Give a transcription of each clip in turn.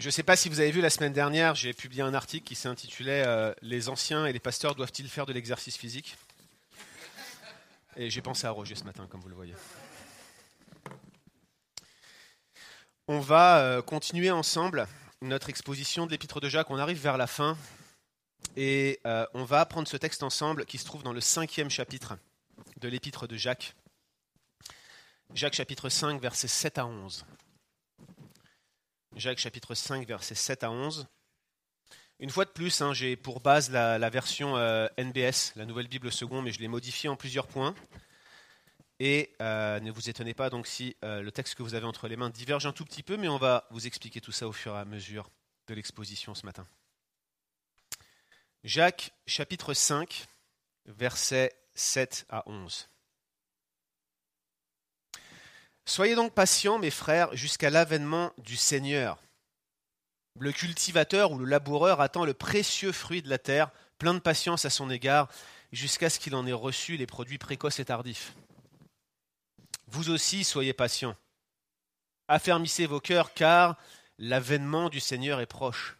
Je ne sais pas si vous avez vu la semaine dernière, j'ai publié un article qui s'intitulait euh, Les anciens et les pasteurs doivent-ils faire de l'exercice physique? Et j'ai pensé à Roger ce matin, comme vous le voyez. On va euh, continuer ensemble notre exposition de l'épître de Jacques. On arrive vers la fin et euh, on va apprendre ce texte ensemble qui se trouve dans le cinquième chapitre de l'épître de Jacques. Jacques chapitre 5, versets 7 à 11. Jacques chapitre 5, versets 7 à 11. Une fois de plus, hein, j'ai pour base la, version euh, NBS, la Nouvelle Bible Second, mais je l'ai modifiée en plusieurs points. Et euh, ne vous étonnez pas donc si euh, le texte que vous avez entre les mains diverge un tout petit peu, mais on va vous expliquer tout ça au fur et à mesure de l'exposition ce matin. Jacques chapitre 5, versets 7 à 11. Soyez donc patients, mes frères, jusqu'à l'avènement du Seigneur. Le cultivateur ou le laboureur attend le précieux fruit de la terre, plein de patience à son égard, jusqu'à ce qu'il en ait reçu les produits précoces et tardifs. Vous aussi, soyez patients. Affermissez vos cœurs, car l'avènement du Seigneur est proche.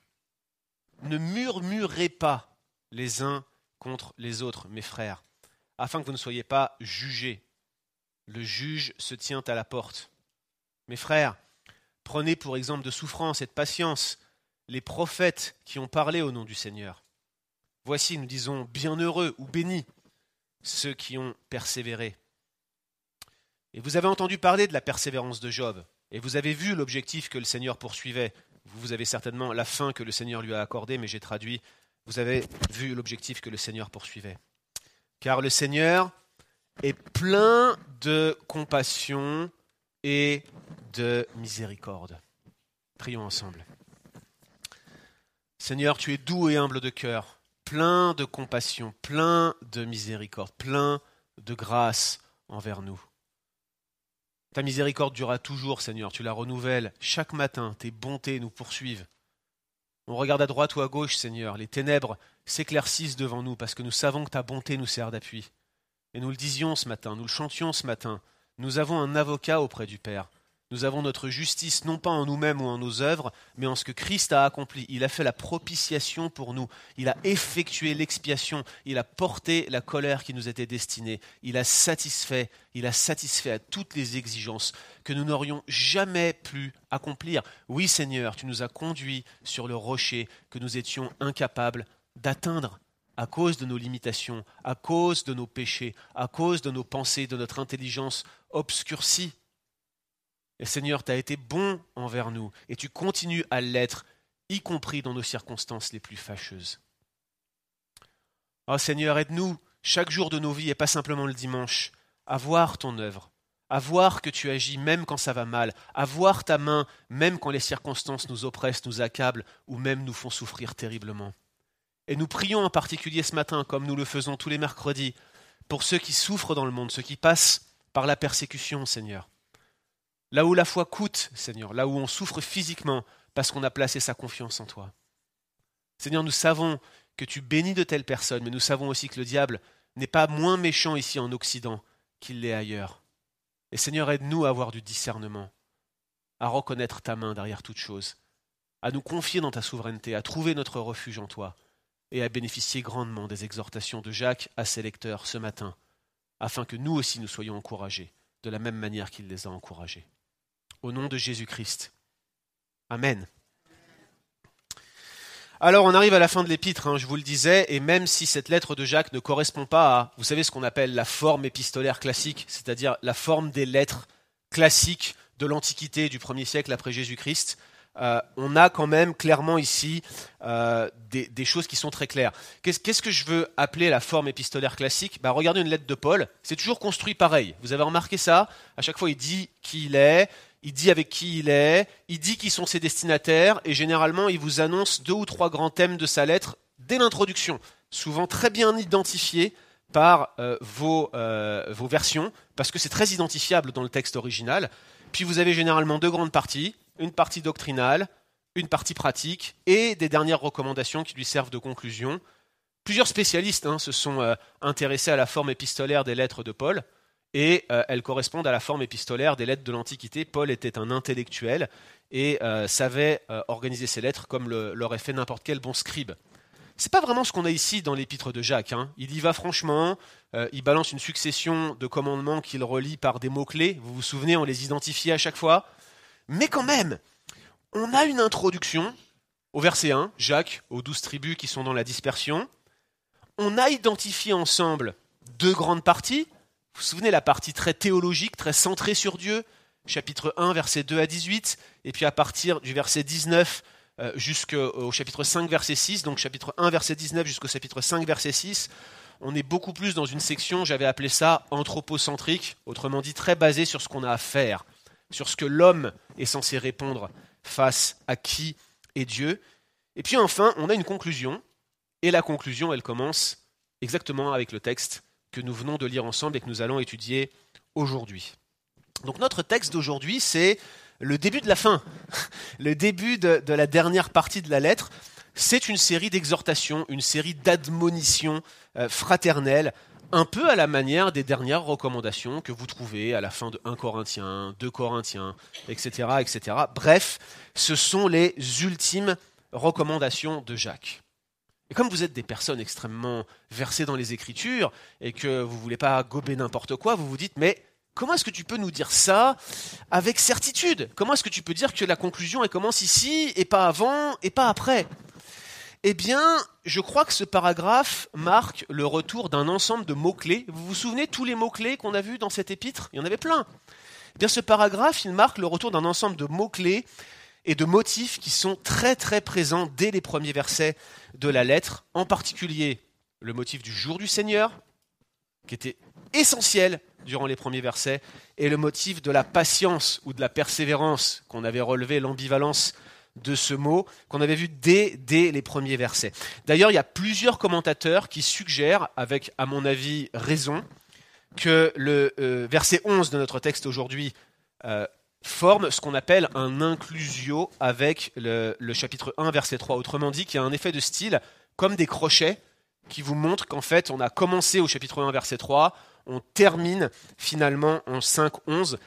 Ne murmurez pas les uns contre les autres, mes frères, afin que vous ne soyez pas jugés. Le juge se tient à la porte. Mes frères, prenez pour exemple de souffrance et de patience les prophètes qui ont parlé au nom du Seigneur. Voici, nous disons, bienheureux ou bénis ceux qui ont persévéré. Et vous avez entendu parler de la persévérance de Job, et vous avez vu l'objectif que le Seigneur poursuivait. Vous avez certainement la fin que le Seigneur lui a accordée, mais j'ai traduit, vous avez vu l'objectif que le Seigneur poursuivait. Car le Seigneur est plein de compassion et de miséricorde. Prions ensemble. Seigneur, tu es doux et humble de cœur, plein de compassion, plein de miséricorde, plein de grâce envers nous. Ta miséricorde durera toujours, Seigneur, tu la renouvelles chaque matin, tes bontés nous poursuivent. On regarde à droite ou à gauche, Seigneur, les ténèbres s'éclaircissent devant nous parce que nous savons que ta bonté nous sert d'appui. Et nous le disions ce matin, nous le chantions ce matin, nous avons un avocat auprès du Père. Nous avons notre justice non pas en nous-mêmes ou en nos œuvres, mais en ce que Christ a accompli. Il a fait la propitiation pour nous. Il a effectué l'expiation. Il a porté la colère qui nous était destinée. Il a satisfait, il a satisfait à toutes les exigences que nous n'aurions jamais pu accomplir. Oui, Seigneur, tu nous as conduits sur le rocher que nous étions incapables d'atteindre à cause de nos limitations, à cause de nos péchés, à cause de nos pensées, de notre intelligence obscurcie. Et Seigneur, tu as été bon envers nous, et tu continues à l'être, y compris dans nos circonstances les plus fâcheuses. Oh Seigneur, aide-nous chaque jour de nos vies, et pas simplement le dimanche, à voir ton œuvre, à voir que tu agis même quand ça va mal, à voir ta main même quand les circonstances nous oppressent, nous accablent, ou même nous font souffrir terriblement. Et nous prions en particulier ce matin, comme nous le faisons tous les mercredis, pour ceux qui souffrent dans le monde, ceux qui passent par la persécution, Seigneur. Là où la foi coûte, Seigneur, là où on souffre physiquement parce qu'on a placé sa confiance en toi. Seigneur, nous savons que tu bénis de telles personnes, mais nous savons aussi que le diable n'est pas moins méchant ici en Occident qu'il l'est ailleurs. Et Seigneur, aide-nous à avoir du discernement, à reconnaître ta main derrière toute chose, à nous confier dans ta souveraineté, à trouver notre refuge en toi et à bénéficier grandement des exhortations de Jacques à ses lecteurs ce matin, afin que nous aussi nous soyons encouragés de la même manière qu'il les a encouragés. Au nom de Jésus-Christ. Amen. Alors on arrive à la fin de l'épître, hein, je vous le disais, et même si cette lettre de Jacques ne correspond pas à, vous savez, ce qu'on appelle la forme épistolaire classique, c'est-à-dire la forme des lettres classiques de l'Antiquité du premier siècle après Jésus-Christ, euh, on a quand même clairement ici euh, des, choses qui sont très claires. Qu'est-ce que je veux appeler la forme épistolaire classique? Bah, Regardez une lettre de Paul, c'est toujours construit pareil. Vous avez remarqué ça? À chaque fois, il dit qui il est, il dit avec qui il est, il dit qui sont ses destinataires, et généralement, il vous annonce deux ou trois grands thèmes de sa lettre dès l'introduction, souvent très bien identifiés par euh, vos, vos versions, parce que c'est très identifiable dans le texte original. Puis vous avez généralement deux grandes parties une partie doctrinale, une partie pratique et des dernières recommandations qui lui servent de conclusion. Plusieurs spécialistes hein, se sont euh, intéressés à la forme épistolaire des lettres de Paul, et euh, elles correspondent à la forme épistolaire des lettres de l'Antiquité. Paul était un intellectuel et euh, savait organiser ses lettres comme l'aurait fait n'importe quel bon scribe. C'est pas vraiment ce qu'on a ici dans l'épître de Jacques. Hein. Il y va franchement, il balance une succession de commandements qu'il relie par des mots-clés. Vous vous souvenez, on les identifie à chaque fois. Mais quand même, on a une introduction au verset 1, Jacques, aux douze tribus qui sont dans la dispersion. On a identifié ensemble deux grandes parties. Vous vous souvenez la partie très théologique, très centrée sur Dieu, chapitre 1, verset 2 à 18, et puis à partir du verset 19 euh, jusqu'au chapitre 5, verset 6, donc chapitre 1, verset 19 jusqu'au chapitre 5, verset 6, on est beaucoup plus dans une section, j'avais appelé ça anthropocentrique, autrement dit très basée sur ce qu'on a à faire, sur ce que l'homme est censé répondre face à qui est Dieu. Et puis enfin, on a une conclusion, et la conclusion, elle commence exactement avec le texte que nous venons de lire ensemble et que nous allons étudier aujourd'hui. Donc notre texte d'aujourd'hui, c'est le début de la fin, le début de, la dernière partie de la lettre. C'est une série d'exhortations, une série d'admonitions euh, fraternelles, un peu à la manière des dernières recommandations que vous trouvez à la fin de 1 Corinthiens, 2 Corinthiens, etc., etc. Bref, ce sont les ultimes recommandations de Jacques. Et comme vous êtes des personnes extrêmement versées dans les Écritures et que vous ne voulez pas gober n'importe quoi, vous vous dites, mais comment est-ce que tu peux nous dire ça avec certitude? Comment est-ce que tu peux dire que la conclusion elle commence ici et pas avant et pas après? Eh bien, je crois que ce paragraphe marque le retour d'un ensemble de mots-clés. Vous vous souvenez tous les mots-clés qu'on a vus dans cet épître? Il y en avait plein. Eh bien, ce paragraphe, il marque le retour d'un ensemble de mots-clés et de motifs qui sont très très présents dès les premiers versets de la lettre, en particulier le motif du jour du Seigneur, qui était essentiel durant les premiers versets, et le motif de la patience ou de la persévérance, qu'on avait relevé l'ambivalence de ce mot, qu'on avait vu dès, dès les premiers versets. D'ailleurs, il y a plusieurs commentateurs qui suggèrent, avec à mon avis raison, que le euh, verset 11 de notre texte aujourd'hui euh, forme ce qu'on appelle un inclusio avec le, chapitre 1, verset 3. Autrement dit, qu'il y a un effet de style comme des crochets qui vous montrent qu'en fait, on a commencé au chapitre 1, verset 3, on termine finalement en 5, 11.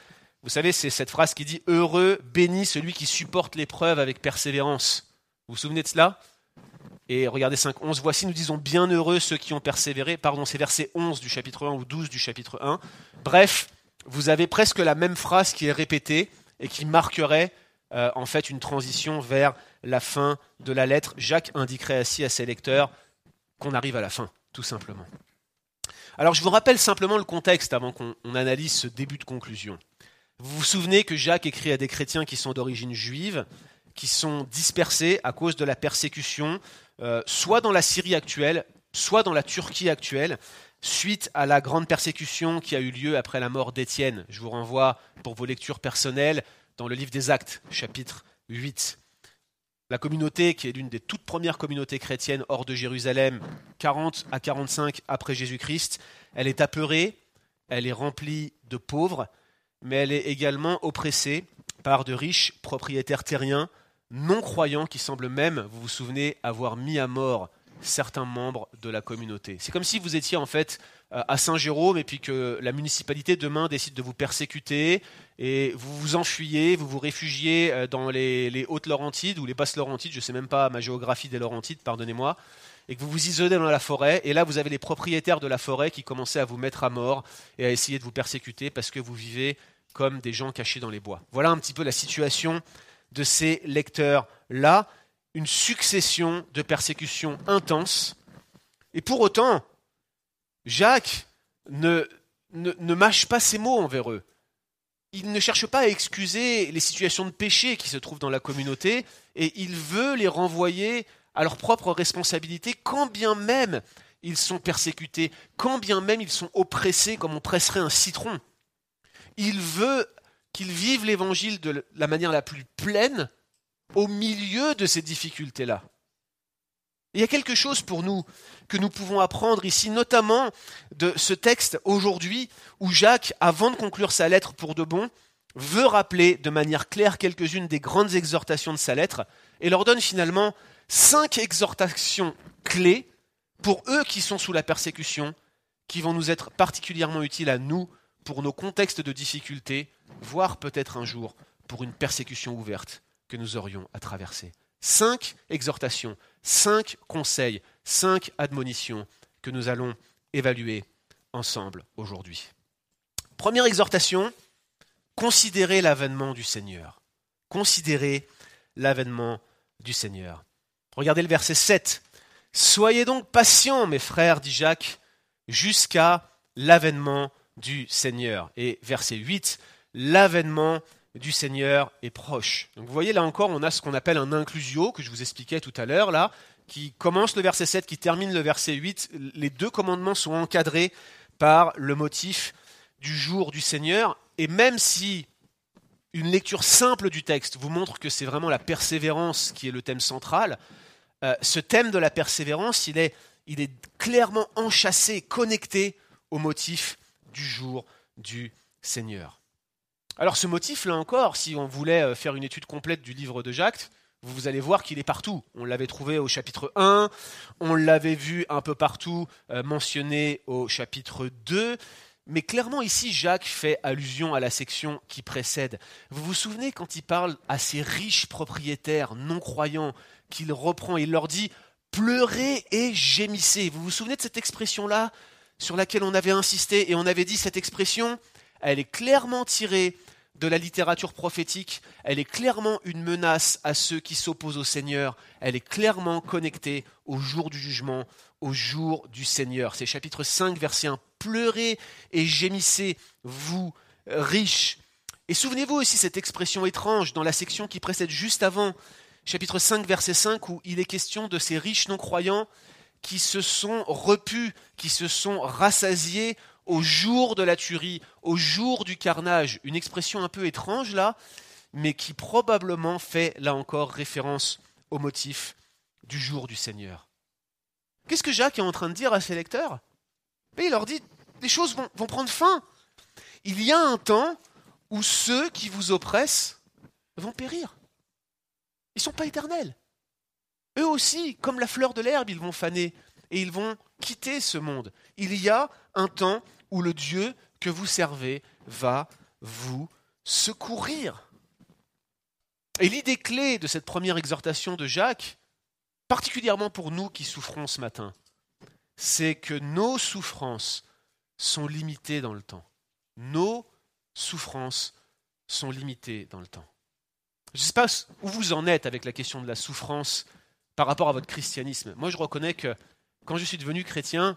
Vous savez, c'est cette phrase qui dit Heureux, béni celui qui supporte l'épreuve avec persévérance. Vous vous souvenez de cela? Et regardez 5, 11. Voici, nous disons bienheureux ceux qui ont persévéré. Pardon, c'est verset 11 du chapitre 1 ou 12 du chapitre 1. Bref, vous avez presque la même phrase qui est répétée et qui marquerait euh, en fait une transition vers la fin de la lettre. Jacques indiquerait ainsi à ses lecteurs qu'on arrive à la fin, tout simplement. Alors je vous rappelle simplement le contexte avant qu'on analyse ce début de conclusion. Vous vous souvenez que Jacques écrit à des chrétiens qui sont d'origine juive, qui sont dispersés à cause de la persécution, euh, soit dans la Syrie actuelle, soit dans la Turquie actuelle, suite à la grande persécution qui a eu lieu après la mort d'Étienne. Je vous renvoie pour vos lectures personnelles dans le livre des Actes, chapitre 8. La communauté, qui est l'une des toutes premières communautés chrétiennes hors de Jérusalem, 40 à 45 après Jésus-Christ, elle est apeurée, elle est remplie de pauvres, mais elle est également oppressée par de riches propriétaires terriens non croyants qui semblent même, vous vous souvenez, avoir mis à mort certains membres de la communauté. C'est comme si vous étiez en fait euh, à Saint-Jérôme et puis que la municipalité demain décide de vous persécuter et vous vous enfuyez, vous vous réfugiez euh, dans les, Hautes-Laurentides ou les Basses-Laurentides, je ne sais même pas ma géographie des Laurentides, pardonnez-moi, et que vous vous isolez dans la forêt et là vous avez les propriétaires de la forêt qui commençaient à vous mettre à mort et à essayer de vous persécuter parce que vous vivez comme des gens cachés dans les bois. Voilà un petit peu la situation de ces lecteurs-là une succession de persécutions intenses. Et pour autant, Jacques ne, ne, mâche pas ses mots envers eux. Il ne cherche pas à excuser les situations de péché qui se trouvent dans la communauté, et il veut les renvoyer à leur propre responsabilité, quand bien même ils sont persécutés, quand bien même ils sont oppressés comme on presserait un citron. Il veut qu'ils vivent l'évangile de la manière la plus pleine au milieu de ces difficultés-là. Il y a quelque chose pour nous que nous pouvons apprendre ici, notamment de ce texte aujourd'hui où Jacques, avant de conclure sa lettre pour de bon, veut rappeler de manière claire quelques-unes des grandes exhortations de sa lettre et leur donne finalement cinq exhortations clés pour eux qui sont sous la persécution, qui vont nous être particulièrement utiles à nous pour nos contextes de difficulté, voire peut-être un jour pour une persécution ouverte que nous aurions à traverser. Cinq exhortations, cinq conseils, cinq admonitions que nous allons évaluer ensemble aujourd'hui. Première exhortation, considérez l'avènement du Seigneur. Considérez l'avènement du Seigneur. Regardez le verset 7. Soyez donc patients, mes frères, dit Jacques, jusqu'à l'avènement du Seigneur. Et verset 8, l'avènement du Seigneur est proche. Donc vous voyez là encore, on a ce qu'on appelle un inclusio que je vous expliquais tout à l'heure là, qui commence le verset 7, qui termine le verset 8. Les deux commandements sont encadrés par le motif du jour du Seigneur. Et même si une lecture simple du texte vous montre que c'est vraiment la persévérance qui est le thème central, euh, ce thème de la persévérance, il est, il est clairement enchâssé, connecté au motif du jour du Seigneur. Alors ce motif, là encore, si on voulait euh, faire une étude complète du livre de Jacques, vous allez voir qu'il est partout. On l'avait trouvé au chapitre 1, on l'avait vu un peu partout euh, mentionné au chapitre 2, mais clairement ici Jacques fait allusion à la section qui précède. Vous vous souvenez quand il parle à ces riches propriétaires non croyants qu'il reprend, il leur dit pleurez et gémissez. Vous vous souvenez de cette expression-là? Sur laquelle on avait insisté et on avait dit cette expression, elle est clairement tirée de la littérature prophétique, elle est clairement une menace à ceux qui s'opposent au Seigneur, elle est clairement connectée au jour du jugement, au jour du Seigneur. C'est chapitre 5, verset 1. Pleurez et gémissez, vous riches. Et souvenez-vous aussi cette expression étrange dans la section qui précède juste avant, chapitre 5, verset 5, où il est question de ces riches non-croyants qui se sont repus, qui se sont rassasiés au jour de la tuerie, au jour du carnage. Une expression un peu étrange là, mais qui probablement fait là encore référence au motif du jour du Seigneur. Qu'est-ce que Jacques est en train de dire à ses lecteurs? Il leur dit, les choses vont, vont prendre fin. Il y a un temps où ceux qui vous oppressent vont périr. Ils ne sont pas éternels. Eux aussi, comme la fleur de l'herbe, ils vont faner et ils vont quitter ce monde. Il y a un temps où le Dieu que vous servez va vous secourir. Et l'idée clé de cette première exhortation de Jacques, particulièrement pour nous qui souffrons ce matin, c'est que nos souffrances sont limitées dans le temps. Nos souffrances sont limitées dans le temps. Je ne sais pas où vous en êtes avec la question de la souffrance par rapport à votre christianisme. Moi, je reconnais que quand je suis devenu chrétien,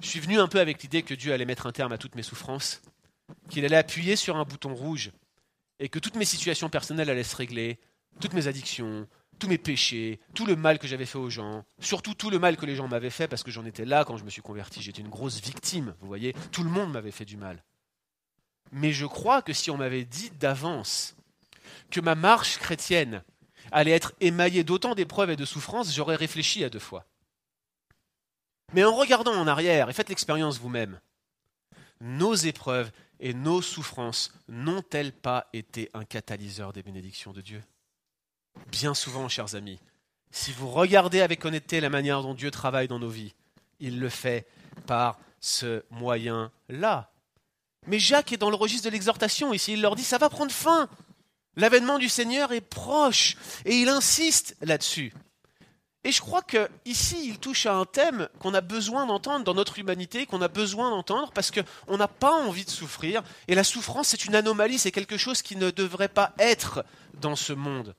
je suis venu un peu avec l'idée que Dieu allait mettre un terme à toutes mes souffrances, qu'il allait appuyer sur un bouton rouge et que toutes mes situations personnelles allaient se régler, toutes mes addictions, tous mes péchés, tout le mal que j'avais fait aux gens, surtout tout le mal que les gens m'avaient fait parce que j'en étais là quand je me suis converti. J'étais une grosse victime, vous voyez, tout le monde m'avait fait du mal. Mais je crois que si on m'avait dit d'avance que ma marche chrétienne allait être émaillée d'autant d'épreuves et de souffrances, j'aurais réfléchi à deux fois. Mais en regardant en arrière, et faites l'expérience vous-même, nos épreuves et nos souffrances n'ont-elles pas été un catalyseur des bénédictions de Dieu? Bien souvent, chers amis, si vous regardez avec honnêteté la manière dont Dieu travaille dans nos vies, il le fait par ce moyen-là. Mais Jacques est dans le registre de l'exhortation ici, il leur dit ça va prendre fin. L'avènement du Seigneur est proche et il insiste là-dessus. Et je crois qu'ici, il touche à un thème qu'on a besoin d'entendre dans notre humanité, qu'on a besoin d'entendre parce qu'on n'a pas envie de souffrir. Et la souffrance, c'est une anomalie, c'est quelque chose qui ne devrait pas être dans ce monde.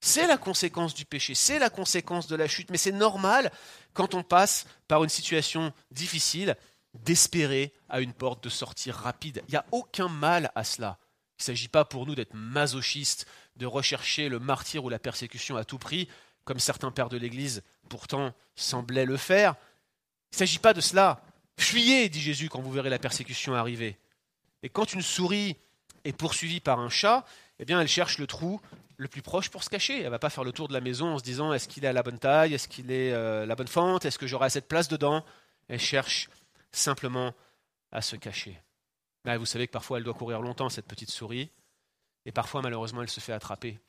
C'est la conséquence du péché, c'est la conséquence de la chute, mais c'est normal quand on passe par une situation difficile d'espérer à une porte de sortie rapide. Il n'y a aucun mal à cela. Il ne s'agit pas pour nous d'être masochistes, de rechercher le martyr ou la persécution à tout prix comme certains pères de l'Église pourtant semblaient le faire. Il ne s'agit pas de cela. Fuyez, dit Jésus, quand vous verrez la persécution arriver. Et quand une souris est poursuivie par un chat, eh bien, elle cherche le trou le plus proche pour se cacher. Elle ne va pas faire le tour de la maison en se disant est-ce qu'il est à la bonne taille, est-ce qu'il est euh, la bonne fente, est-ce que j'aurai assez de place dedans? Elle cherche simplement à se cacher. Vous savez que parfois elle doit courir longtemps, cette petite souris, et parfois malheureusement elle se fait attraper.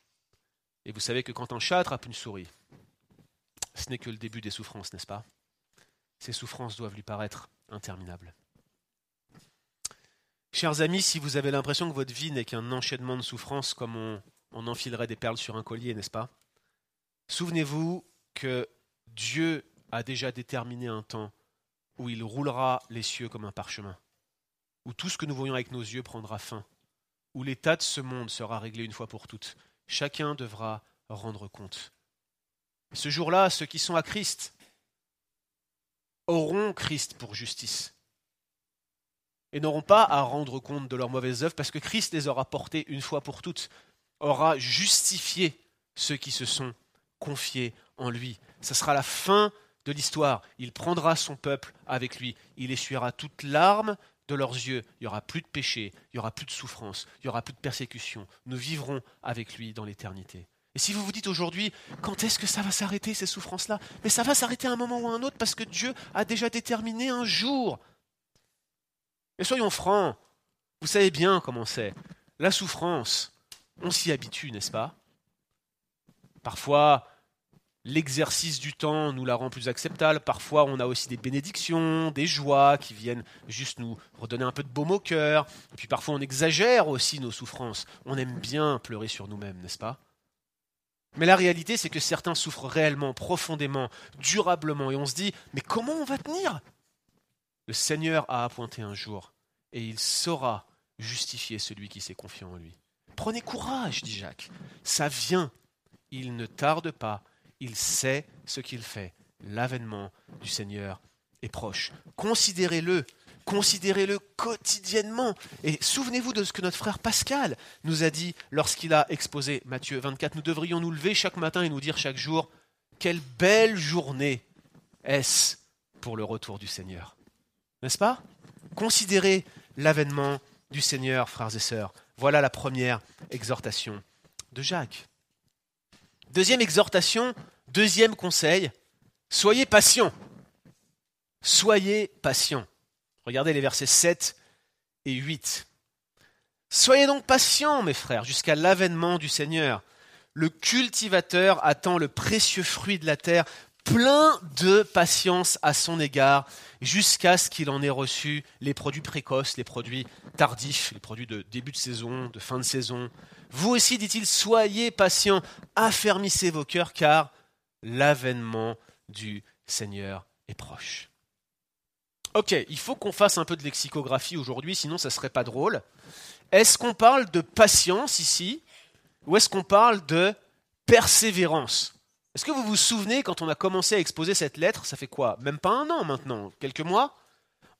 Et vous savez que quand un chat attrape une souris, ce n'est que le début des souffrances, n'est-ce pas? Ces souffrances doivent lui paraître interminables. Chers amis, si vous avez l'impression que votre vie n'est qu'un enchaînement de souffrances comme on, on enfilerait des perles sur un collier, n'est-ce pas? Souvenez-vous que Dieu a déjà déterminé un temps où il roulera les cieux comme un parchemin, où tout ce que nous voyons avec nos yeux prendra fin, où l'état de ce monde sera réglé une fois pour toutes. Chacun devra rendre compte. Ce jour-là, ceux qui sont à Christ auront Christ pour justice et n'auront pas à rendre compte de leurs mauvaises œuvres parce que Christ les aura portées une fois pour toutes, aura justifié ceux qui se sont confiés en lui. Ce sera la fin de l'histoire. Il prendra son peuple avec lui. Il essuiera toute larme de leurs yeux. Il n'y aura plus de péché, il n'y aura plus de souffrance, il n'y aura plus de persécution. Nous vivrons avec lui dans l'éternité. Et si vous vous dites aujourd'hui, quand est-ce que ça va s'arrêter, ces souffrances-là? Mais ça va s'arrêter à un moment ou à un autre parce que Dieu a déjà déterminé un jour. Et soyons francs, vous savez bien comment c'est. La souffrance, on s'y habitue, n'est-ce pas? Parfois, l'exercice du temps nous la rend plus acceptable. Parfois, on a aussi des bénédictions, des joies qui viennent juste nous redonner un peu de baume au cœur. Et puis parfois, on exagère aussi nos souffrances. On aime bien pleurer sur nous-mêmes, n'est-ce pas? Mais la réalité, c'est que certains souffrent réellement, profondément, durablement. Et on se dit, mais comment on va tenir? Le Seigneur a appointé un jour, et il saura justifier celui qui s'est confié en lui. Prenez courage, dit Jacques. Ça vient. Il ne tarde pas il sait ce qu'il fait. L'avènement du Seigneur est proche. Considérez-le, considérez-le quotidiennement. Et souvenez-vous de ce que notre frère Pascal nous a dit lorsqu'il a exposé Matthieu 24. Nous devrions nous lever chaque matin et nous dire chaque jour, quelle belle journée est-ce pour le retour du Seigneur? N'est-ce pas? Considérez l'avènement du Seigneur, frères et sœurs. Voilà la première exhortation de Jacques. Deuxième exhortation, deuxième conseil, soyez patient. Soyez patient. Regardez les versets 7 et 8. Soyez donc patients, mes frères, jusqu'à l'avènement du Seigneur. Le cultivateur attend le précieux fruit de la terre, plein de patience à son égard, jusqu'à ce qu'il en ait reçu les produits précoces, les produits tardifs, les produits de début de saison, de fin de saison, vous aussi, dit-il, soyez patients, affermissez vos cœurs, car l'avènement du Seigneur est proche. Ok, il faut qu'on fasse un peu de lexicographie aujourd'hui, sinon ça ne serait pas drôle. Est-ce qu'on parle de patience ici, ou est-ce qu'on parle de persévérance? Est-ce que vous vous souvenez quand on a commencé à exposer cette lettre, ça fait quoi? Même pas un an maintenant, quelques mois?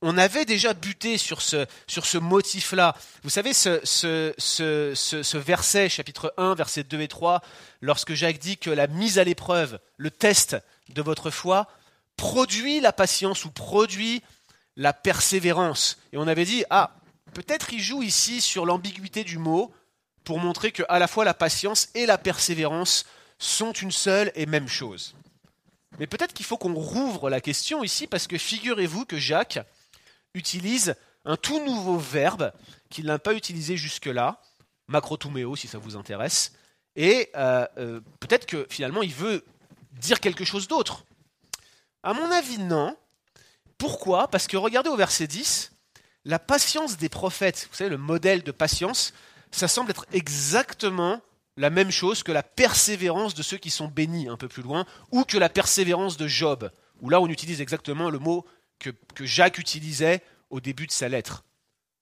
On avait déjà buté sur ce, sur ce motif-là. Vous savez, ce, ce, ce, verset, chapitre 1, versets 2 et 3, lorsque Jacques dit que la mise à l'épreuve, le test de votre foi, produit la patience ou produit la persévérance. Et on avait dit, ah, peut-être il joue ici sur l'ambiguïté du mot pour montrer que à la fois la patience et la persévérance sont une seule et même chose. Mais peut-être qu'il faut qu'on rouvre la question ici parce que figurez-vous que Jacques, utilise un tout nouveau verbe qu'il n'a pas utilisé jusque-là, macrotuméo si ça vous intéresse, et euh, euh, peut-être que finalement il veut dire quelque chose d'autre. À mon avis, non. Pourquoi? Parce que regardez au verset 10, la patience des prophètes, vous savez, le modèle de patience, ça semble être exactement la même chose que la persévérance de ceux qui sont bénis un peu plus loin, ou que la persévérance de Job, où là on utilise exactement le mot que, Jacques utilisait au début de sa lettre.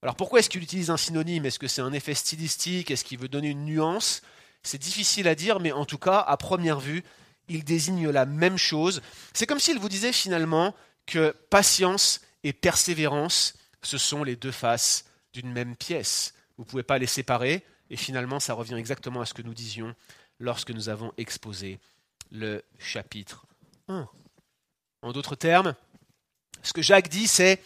Alors pourquoi est-ce qu'il utilise un synonyme? Est-ce que c'est un effet stylistique? Est-ce qu'il veut donner une nuance? C'est difficile à dire, mais en tout cas, à première vue, il désigne la même chose. C'est comme s'il vous disait finalement que patience et persévérance, ce sont les deux faces d'une même pièce. Vous ne pouvez pas les séparer, et finalement, ça revient exactement à ce que nous disions lorsque nous avons exposé le chapitre 1. En d'autres termes, ce que Jacques dit, c'est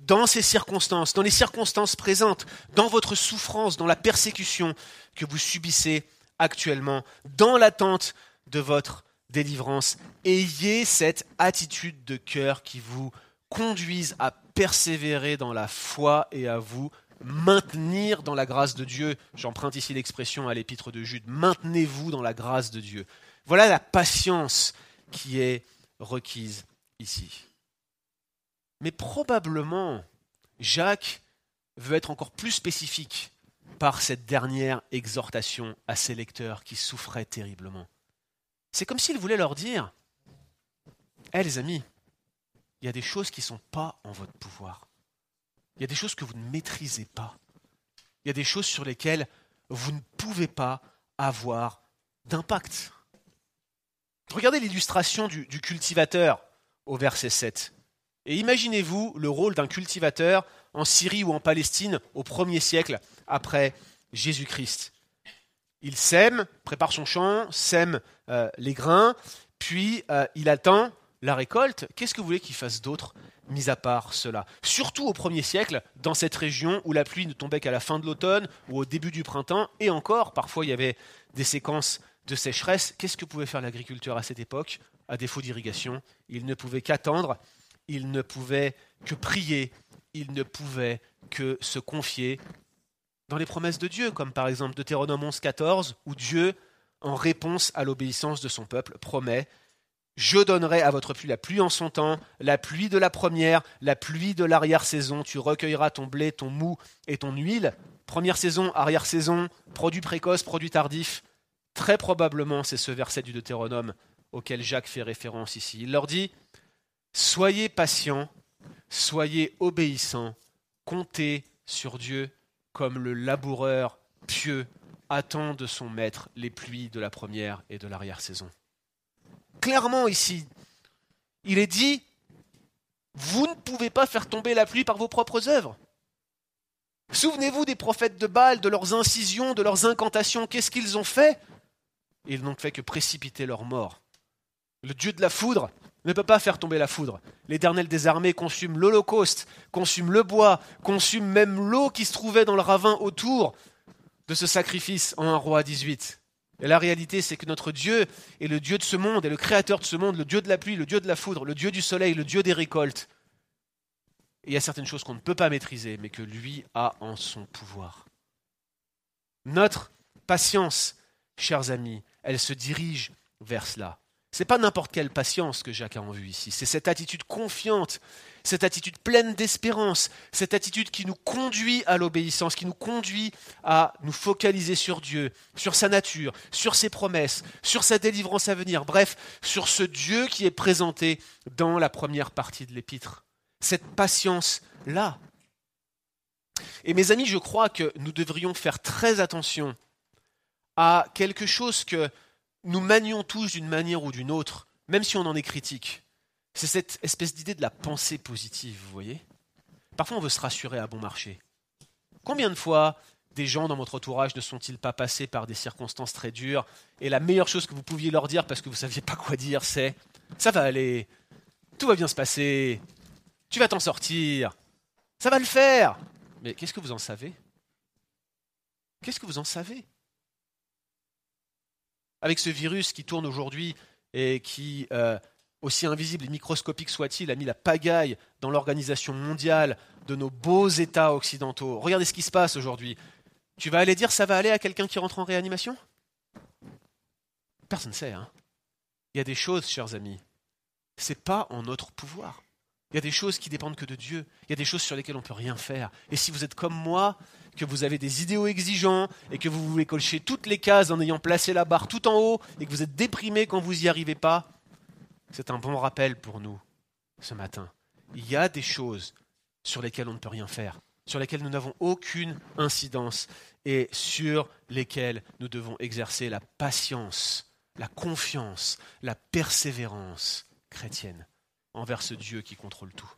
dans ces circonstances, dans les circonstances présentes, dans votre souffrance, dans la persécution que vous subissez actuellement, dans l'attente de votre délivrance, ayez cette attitude de cœur qui vous conduise à persévérer dans la foi et à vous maintenir dans la grâce de Dieu. J'emprunte ici l'expression à l'épître de Jude, maintenez-vous dans la grâce de Dieu. Voilà la patience qui est requise ici. Mais probablement, Jacques veut être encore plus spécifique par cette dernière exhortation à ses lecteurs qui souffraient terriblement. C'est comme s'il voulait leur dire Eh les amis, il y a des choses qui ne sont pas en votre pouvoir. Il y a des choses que vous ne maîtrisez pas. Il y a des choses sur lesquelles vous ne pouvez pas avoir d'impact. Regardez l'illustration du, cultivateur au verset 7. Et imaginez-vous le rôle d'un cultivateur en Syrie ou en Palestine au premier siècle après Jésus-Christ. Il sème, prépare son champ, sème euh, les grains, puis euh, il attend la récolte. Qu'est-ce que vous voulez qu'il fasse d'autre, mis à part cela? Surtout au premier siècle, dans cette région où la pluie ne tombait qu'à la fin de l'automne ou au début du printemps, et encore, parfois il y avait des séquences de sécheresse. Qu'est-ce que pouvait faire l'agriculteur à cette époque? À défaut d'irrigation, il ne pouvait qu'attendre, il ne pouvait que prier, il ne pouvait que se confier dans les promesses de Dieu, comme par exemple Deutéronome 11, 14, où Dieu, en réponse à l'obéissance de son peuple, promet Je donnerai à votre pluie la pluie en son temps, la pluie de la première, la pluie de l'arrière-saison. Tu recueilleras ton blé, ton mou et ton huile. Première saison, arrière-saison, produit précoce, produit tardif. Très probablement, c'est ce verset du Deutéronome auquel Jacques fait référence ici. Il leur dit Soyez patients, soyez obéissants, comptez sur Dieu comme le laboureur pieux attend de son maître les pluies de la première et de l'arrière-saison. Clairement ici, il est dit, vous ne pouvez pas faire tomber la pluie par vos propres œuvres. Souvenez-vous des prophètes de Baal, de leurs incisions, de leurs incantations. Qu'est-ce qu'ils ont fait? Ils n'ont fait que précipiter leur mort. Le dieu de la foudre ne peut pas faire tomber la foudre. L'Éternel des armées consume l'Holocauste, consume le bois, consume même l'eau qui se trouvait dans le ravin autour de ce sacrifice en un roi 18. Et la réalité, c'est que notre Dieu est le Dieu de ce monde, est le créateur de ce monde, le Dieu de la pluie, le Dieu de la foudre, le Dieu du soleil, le Dieu des récoltes. Il y a certaines choses qu'on ne peut pas maîtriser, mais que lui a en son pouvoir. Notre patience, chers amis, elle se dirige vers cela. Ce n'est pas n'importe quelle patience que Jacques a en vue ici, c'est cette attitude confiante, cette attitude pleine d'espérance, cette attitude qui nous conduit à l'obéissance, qui nous conduit à nous focaliser sur Dieu, sur sa nature, sur ses promesses, sur sa délivrance à venir, bref, sur ce Dieu qui est présenté dans la première partie de l'épître. Cette patience-là. Et mes amis, je crois que nous devrions faire très attention à quelque chose que nous manions tous d'une manière ou d'une autre, même si on en est critique. C'est cette espèce d'idée de la pensée positive, vous voyez Parfois, on veut se rassurer à bon marché. Combien de fois des gens dans votre entourage ne sont-ils pas passés par des circonstances très dures et la meilleure chose que vous pouviez leur dire parce que vous ne saviez pas quoi dire, c'est ⁇ ça va aller, tout va bien se passer, tu vas t'en sortir, ça va le faire !⁇ Mais qu'est-ce que vous en savez? Qu'est-ce que vous en savez? Avec ce virus qui tourne aujourd'hui et qui, euh, aussi invisible et microscopique soit-il, a mis la pagaille dans l'organisation mondiale de nos beaux États occidentaux. Regardez ce qui se passe aujourd'hui. Tu vas aller dire ça va aller à quelqu'un qui rentre en réanimation? Personne ne sait. Hein Il y a des choses, chers amis, c'est pas en notre pouvoir. Il y a des choses qui dépendent que de Dieu. Il y a des choses sur lesquelles on ne peut rien faire. Et si vous êtes comme moi, que vous avez des idéaux exigeants et que vous voulez cocher toutes les cases en ayant placé la barre tout en haut et que vous êtes déprimé quand vous n'y arrivez pas, c'est un bon rappel pour nous ce matin. Il y a des choses sur lesquelles on ne peut rien faire, sur lesquelles nous n'avons aucune incidence et sur lesquelles nous devons exercer la patience, la confiance, la persévérance chrétienne envers ce Dieu qui contrôle tout.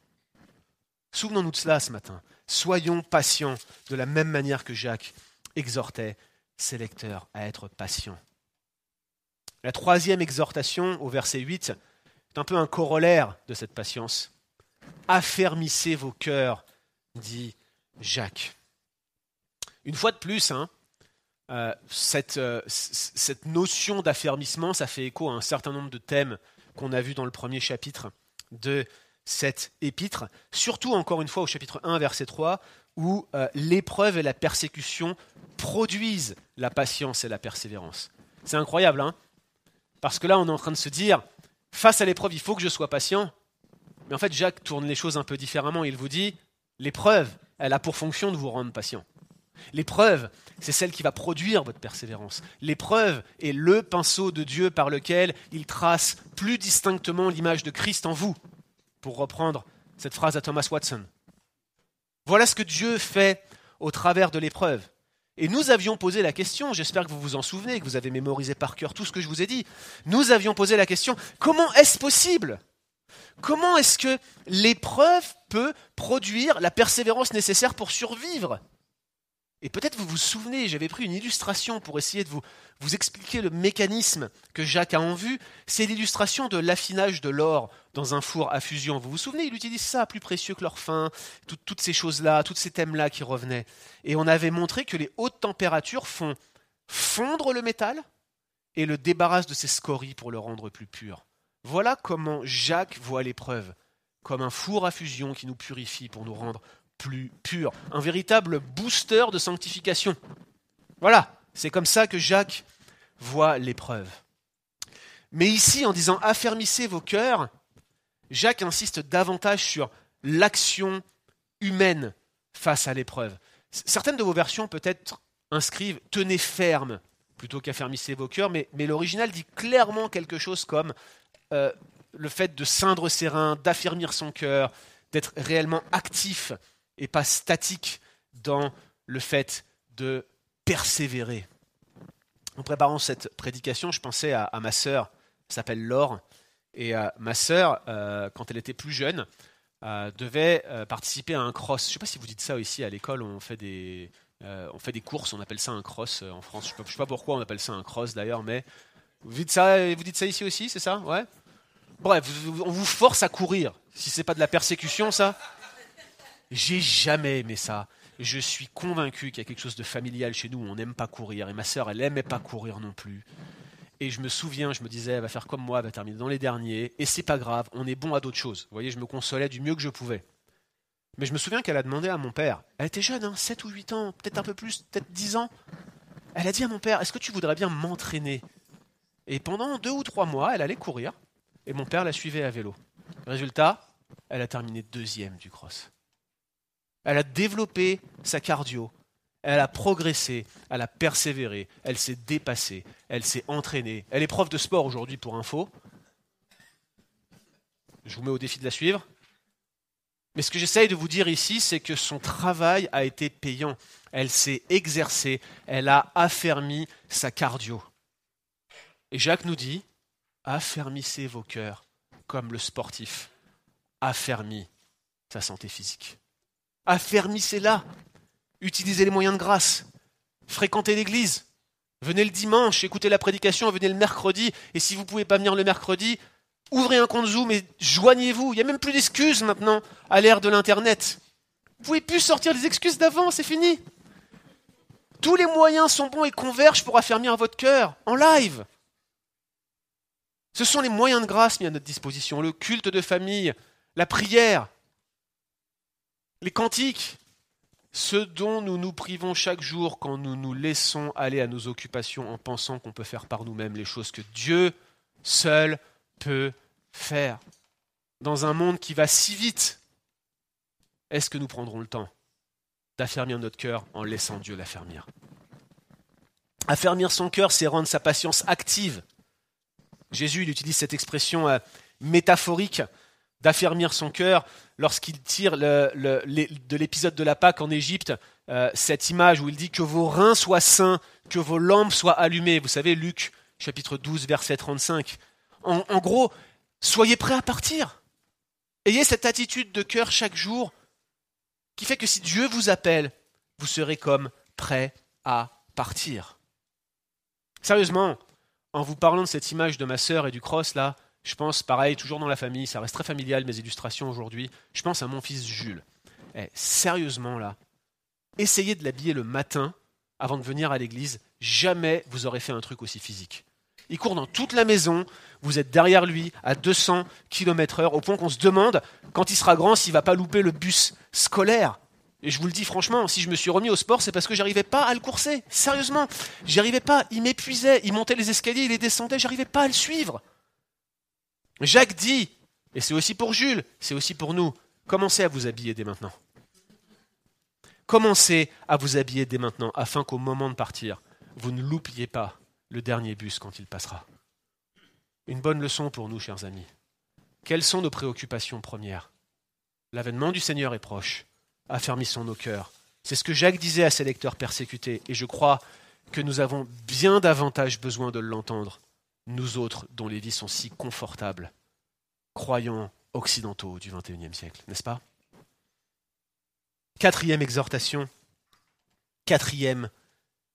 Souvenons-nous de cela ce matin. Soyons patients de la même manière que Jacques exhortait ses lecteurs à être patients. La troisième exhortation, au verset 8, est un peu un corollaire de cette patience. Affermissez vos cœurs, dit Jacques. Une fois de plus, hein, euh, cette, euh, cette notion d'affermissement, ça fait écho à un certain nombre de thèmes qu'on a vus dans le premier chapitre de cette épître, surtout encore une fois au chapitre 1, verset 3, où euh, l'épreuve et la persécution produisent la patience et la persévérance. C'est incroyable, hein Parce que là, on est en train de se dire, face à l'épreuve, il faut que je sois patient. Mais en fait, Jacques tourne les choses un peu différemment. Il vous dit, l'épreuve elle a pour fonction de vous rendre patient. L'épreuve, c'est celle qui va produire votre persévérance. L'épreuve est le pinceau de Dieu par lequel il trace plus distinctement l'image de Christ en vous, pour reprendre cette phrase à Thomas Watson. Voilà ce que Dieu fait au travers de l'épreuve. Et nous avions posé la question, j'espère que vous vous en souvenez, que vous avez mémorisé par cœur tout ce que je vous ai dit, nous avions posé la question, comment est-ce possible? Comment est-ce que l'épreuve peut produire la persévérance nécessaire pour survivre? Et peut-être vous vous souvenez, j'avais pris une illustration pour essayer de vous, vous expliquer le mécanisme que Jacques a en vue. C'est l'illustration de l'affinage de l'or dans un four à fusion. Vous vous souvenez, il utilise ça, plus précieux que l'or fin, toutes ces choses-là, tous ces thèmes-là qui revenaient. Et on avait montré que les hautes températures font fondre le métal et le débarrassent de ses scories pour le rendre plus pur. Voilà comment Jacques voit l'épreuve, comme un four à fusion qui nous purifie pour nous rendre plus pur, un véritable booster de sanctification. Voilà, c'est comme ça que Jacques voit l'épreuve. Mais ici, en disant affermissez vos cœurs, Jacques insiste davantage sur l'action humaine face à l'épreuve. Certaines de vos versions peut-être inscrivent tenez ferme plutôt qu'affermissez vos cœurs, mais, l'original dit clairement quelque chose comme euh, le fait de ceindre ses reins, d'affermir son cœur, d'être réellement actif et pas statique dans le fait de persévérer. En préparant cette prédication, je pensais à, ma sœur, s'appelle Laure, et euh, ma sœur, euh, quand elle était plus jeune, euh, devait participer à un cross. Je ne sais pas si vous dites ça ici à l'école, on fait des, on fait des courses, on appelle ça un cross en France. Je ne sais, pas pourquoi on appelle ça un cross d'ailleurs, mais vous dites ça, vous dites ça ici aussi, c'est ça? Ouais. Bref, on vous force à courir. Si c'est pas de la persécution, ça? J'ai jamais aimé ça. Je suis convaincu qu'il y a quelque chose de familial chez nous on n'aime pas courir. Et ma sœur, elle n'aimait pas courir non plus. Et je me souviens, je me disais, elle va faire comme moi, elle va terminer dans les derniers. Et c'est pas grave, on est bon à d'autres choses. Vous voyez, je me consolais du mieux que je pouvais. Mais je me souviens qu'elle a demandé à mon père, elle était jeune, hein, 7 ou 8 ans, peut-être un peu plus, peut-être 10 ans. Elle a dit à mon père, est-ce que tu voudrais bien m'entraîner? Et pendant deux ou trois mois, elle allait courir. Et mon père la suivait à vélo. Résultat, elle a terminé deuxième du cross. Elle a développé sa cardio, elle a progressé, elle a persévéré, elle s'est dépassée, elle s'est entraînée. Elle est prof de sport aujourd'hui pour info. Je vous mets au défi de la suivre. Mais ce que j'essaye de vous dire ici, c'est que son travail a été payant. Elle s'est exercée, elle a affermi sa cardio. Et Jacques nous dit, affermissez vos cœurs comme le sportif affermit sa santé physique. Affermissez-la. Utilisez les moyens de grâce. Fréquentez l'église. Venez le dimanche, écoutez la prédication, venez le mercredi. Et si vous ne pouvez pas venir le mercredi, ouvrez un compte Zoom et joignez-vous. Il n'y a même plus d'excuses maintenant à l'ère de l'Internet. Vous pouvez plus sortir les excuses d'avant, c'est fini. Tous les moyens sont bons et convergent pour affermir votre cœur en live. Ce sont les moyens de grâce mis à notre disposition, le culte de famille, la prière, les cantiques, ce dont nous nous privons chaque jour quand nous nous laissons aller à nos occupations en pensant qu'on peut faire par nous-mêmes les choses que Dieu seul peut faire. Dans un monde qui va si vite, est-ce que nous prendrons le temps d'affermir notre cœur en laissant Dieu l'affermir? Affermir son cœur, c'est rendre sa patience active. Jésus, il utilise cette expression euh, métaphorique d'affermir son cœur lorsqu'il tire de l'épisode de la Pâque en Égypte euh, cette image où il dit que vos reins soient sains, que vos lampes soient allumées. Vous savez, Luc chapitre 12, verset 35. En, en gros, soyez prêts à partir. Ayez cette attitude de cœur chaque jour qui fait que si Dieu vous appelle, vous serez comme prêt à partir. Sérieusement, en vous parlant de cette image de ma sœur et du cross là, je pense, pareil, toujours dans la famille, ça reste très familial mes illustrations aujourd'hui. Je pense à mon fils Jules. Eh, sérieusement là, essayez de l'habiller le matin avant de venir à l'église. Jamais vous aurez fait un truc aussi physique. Il court dans toute la maison, vous êtes derrière lui à 200 km/h, au point qu'on se demande, quand il sera grand, s'il va pas louper le bus scolaire. Et je vous le dis franchement, si je me suis remis au sport, c'est parce que j'arrivais pas à le courser. Sérieusement, j'arrivais pas. Il m'épuisait. Il montait les escaliers, il les descendait, j'arrivais pas à le suivre. Jacques dit, et c'est aussi pour Jules, c'est aussi pour nous, commencez à vous habiller dès maintenant. Commencez à vous habiller dès maintenant, afin qu'au moment de partir, vous ne loupiez pas le dernier bus quand il passera. Une bonne leçon pour nous, chers amis. Quelles sont nos préoccupations premières? L'avènement du Seigneur est proche. Affermissons nos cœurs. C'est ce que Jacques disait à ses lecteurs persécutés, et je crois que nous avons bien davantage besoin de l'entendre, nous autres dont les vies sont si confortables, croyants occidentaux du XXIe siècle, n'est-ce pas? Quatrième exhortation, quatrième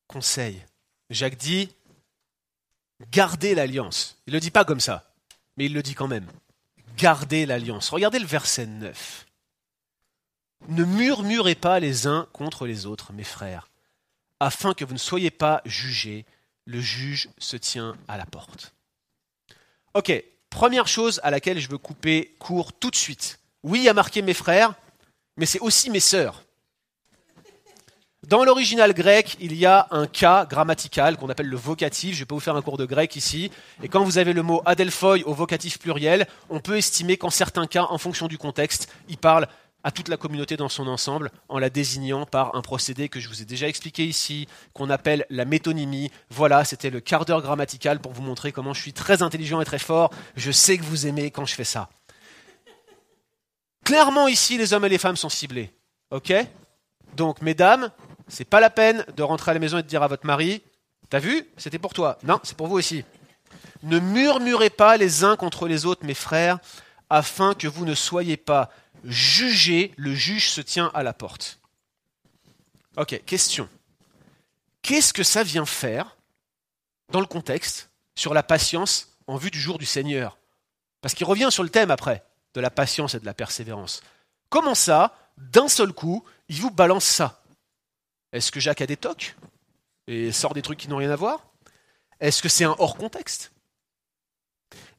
conseil. Jacques dit, gardez l'alliance. Il ne le dit pas comme ça, mais il le dit quand même. Gardez l'alliance. Regardez le verset 9. Ne murmurez pas les uns contre les autres, mes frères, afin que vous ne soyez pas jugés. Le juge se tient à la porte. Ok, première chose à laquelle je veux couper court tout de suite. Oui, il y a marqué mes frères, mais c'est aussi mes sœurs. Dans l'original grec, il y a un cas grammatical qu'on appelle le vocatif. Je vais pas vous faire un cours de grec ici. Et quand vous avez le mot adelphoi au vocatif pluriel, on peut estimer qu'en certains cas, en fonction du contexte, il parle à toute la communauté dans son ensemble en la désignant par un procédé que je vous ai déjà expliqué ici, qu'on appelle la métonymie. Voilà, c'était le quart d'heure grammatical pour vous montrer comment je suis très intelligent et très fort. Je sais que vous aimez quand je fais ça. Clairement, ici, les hommes et les femmes sont ciblés. OK? Donc, mesdames, c'est pas la peine de rentrer à la maison et de dire à votre mari T'as vu? C'était pour toi. Non, c'est pour vous aussi. Ne murmurez pas les uns contre les autres, mes frères, afin que vous ne soyez pas juger, le juge se tient à la porte. Ok, question. Qu'est-ce que ça vient faire dans le contexte sur la patience en vue du jour du Seigneur? Parce qu'il revient sur le thème après, de la patience et de la persévérance. Comment ça, d'un seul coup, il vous balance ça? Est-ce que Jacques a des tocs et sort des trucs qui n'ont rien à voir? Est-ce que c'est un hors contexte?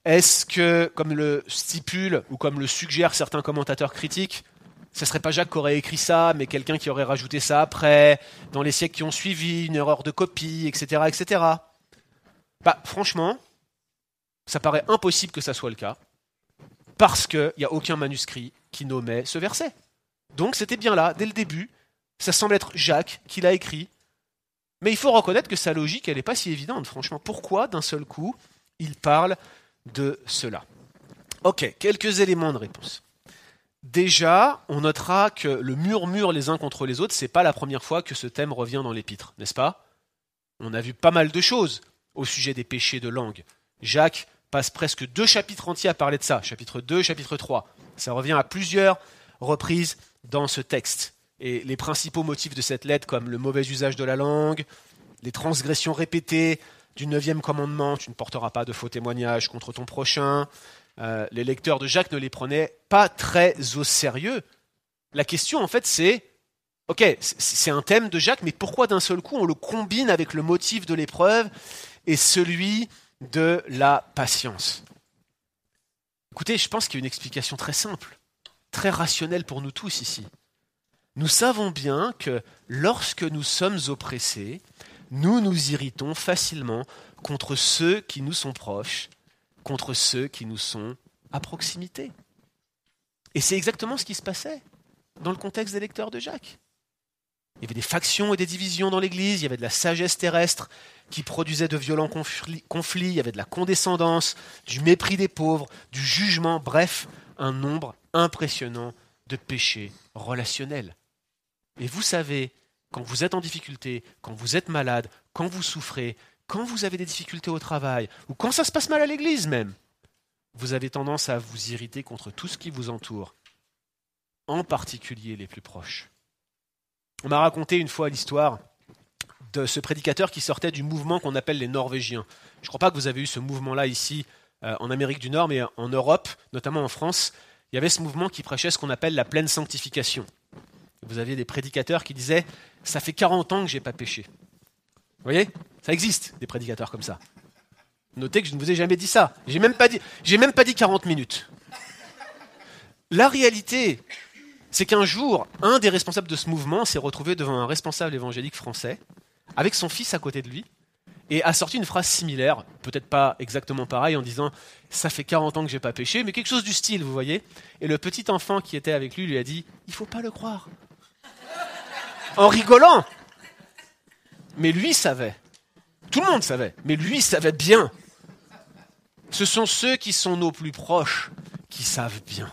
Est-ce que, comme le stipule ou comme le suggèrent certains commentateurs critiques, ce ne serait pas Jacques qui aurait écrit ça, mais quelqu'un qui aurait rajouté ça après, dans les siècles qui ont suivi, une erreur de copie, etc. etc. Bah, franchement, ça paraît impossible que ça soit le cas, parce qu'il n'y a aucun manuscrit qui nommait ce verset. Donc c'était bien là, dès le début, ça semble être Jacques qui l'a écrit, mais il faut reconnaître que sa logique, elle n'est pas si évidente, franchement. Pourquoi, d'un seul coup, il parle de cela. Ok, quelques éléments de réponse. Déjà, on notera que le murmure les uns contre les autres, c'est pas la première fois que ce thème revient dans l'épître, n'est-ce pas? On a vu pas mal de choses au sujet des péchés de langue. Jacques passe presque deux chapitres entiers à parler de ça, chapitre 2, chapitre 3. Ça revient à plusieurs reprises dans ce texte. Et les principaux motifs de cette lettre, comme le mauvais usage de la langue, les transgressions répétées, du neuvième commandement, tu ne porteras pas de faux témoignages contre ton prochain. Euh, les lecteurs de Jacques ne les prenaient pas très au sérieux. La question, en fait, c'est, ok, c'est un thème de Jacques, mais pourquoi d'un seul coup on le combine avec le motif de l'épreuve et celui de la patience? Écoutez, je pense qu'il y a une explication très simple, très rationnelle pour nous tous ici. Nous savons bien que lorsque nous sommes oppressés, nous nous irritons facilement contre ceux qui nous sont proches, contre ceux qui nous sont à proximité. Et c'est exactement ce qui se passait dans le contexte des lecteurs de Jacques. Il y avait des factions et des divisions dans l'Église, il y avait de la sagesse terrestre qui produisait de violents conflits, il y avait de la condescendance, du mépris des pauvres, du jugement, bref, un nombre impressionnant de péchés relationnels. Et vous savez quand vous êtes en difficulté, quand vous êtes malade, quand vous souffrez, quand vous avez des difficultés au travail, ou quand ça se passe mal à l'église même, vous avez tendance à vous irriter contre tout ce qui vous entoure, en particulier les plus proches. On m'a raconté une fois l'histoire de ce prédicateur qui sortait du mouvement qu'on appelle les Norvégiens. Je ne crois pas que vous avez eu ce mouvement-là ici euh, en Amérique du Nord, mais en Europe, notamment en France, il y avait ce mouvement qui prêchait ce qu'on appelle la pleine sanctification. Vous aviez des prédicateurs qui disaient Ça fait 40 ans que je n'ai pas péché. Vous voyez? Ça existe, des prédicateurs comme ça. Notez que je ne vous ai jamais dit ça. J'ai même pas dit, j'ai même pas dit 40 minutes. La réalité, c'est qu'un jour, un des responsables de ce mouvement s'est retrouvé devant un responsable évangélique français, avec son fils à côté de lui, et a sorti une phrase similaire, peut-être pas exactement pareille, en disant Ça fait 40 ans que je n'ai pas péché, mais quelque chose du style, vous voyez. Et le petit enfant qui était avec lui lui a dit Il faut pas le croire en rigolant. Mais lui savait. Tout le monde savait. Mais lui savait bien. Ce sont ceux qui sont nos plus proches qui savent bien.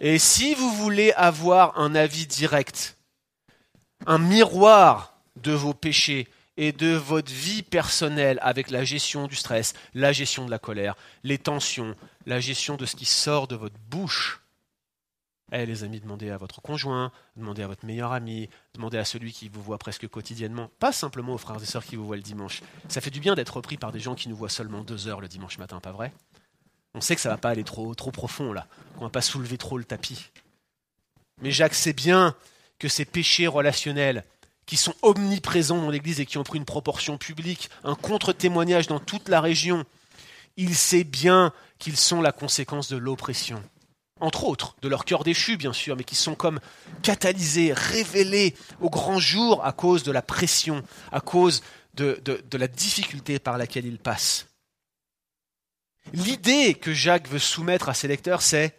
Et si vous voulez avoir un avis direct, un miroir de vos péchés et de votre vie personnelle avec la gestion du stress, la gestion de la colère, les tensions, la gestion de ce qui sort de votre bouche, eh les amis, demandez à votre conjoint, demandez à votre meilleur ami, demandez à celui qui vous voit presque quotidiennement, pas simplement aux frères et sœurs qui vous voient le dimanche. Ça fait du bien d'être repris par des gens qui nous voient seulement deux heures le dimanche matin, pas vrai? On sait que ça va pas aller trop, trop profond là, qu'on va pas soulever trop le tapis. Mais Jacques sait bien que ces péchés relationnels, qui sont omniprésents dans l'Église et qui ont pris une proportion publique, un contre-témoignage dans toute la région, il sait bien qu'ils sont la conséquence de l'oppression entre autres, de leur cœur déchu, bien sûr, mais qui sont comme catalysés, révélés au grand jour à cause de la pression, à cause de, la difficulté par laquelle ils passent. L'idée que Jacques veut soumettre à ses lecteurs, c'est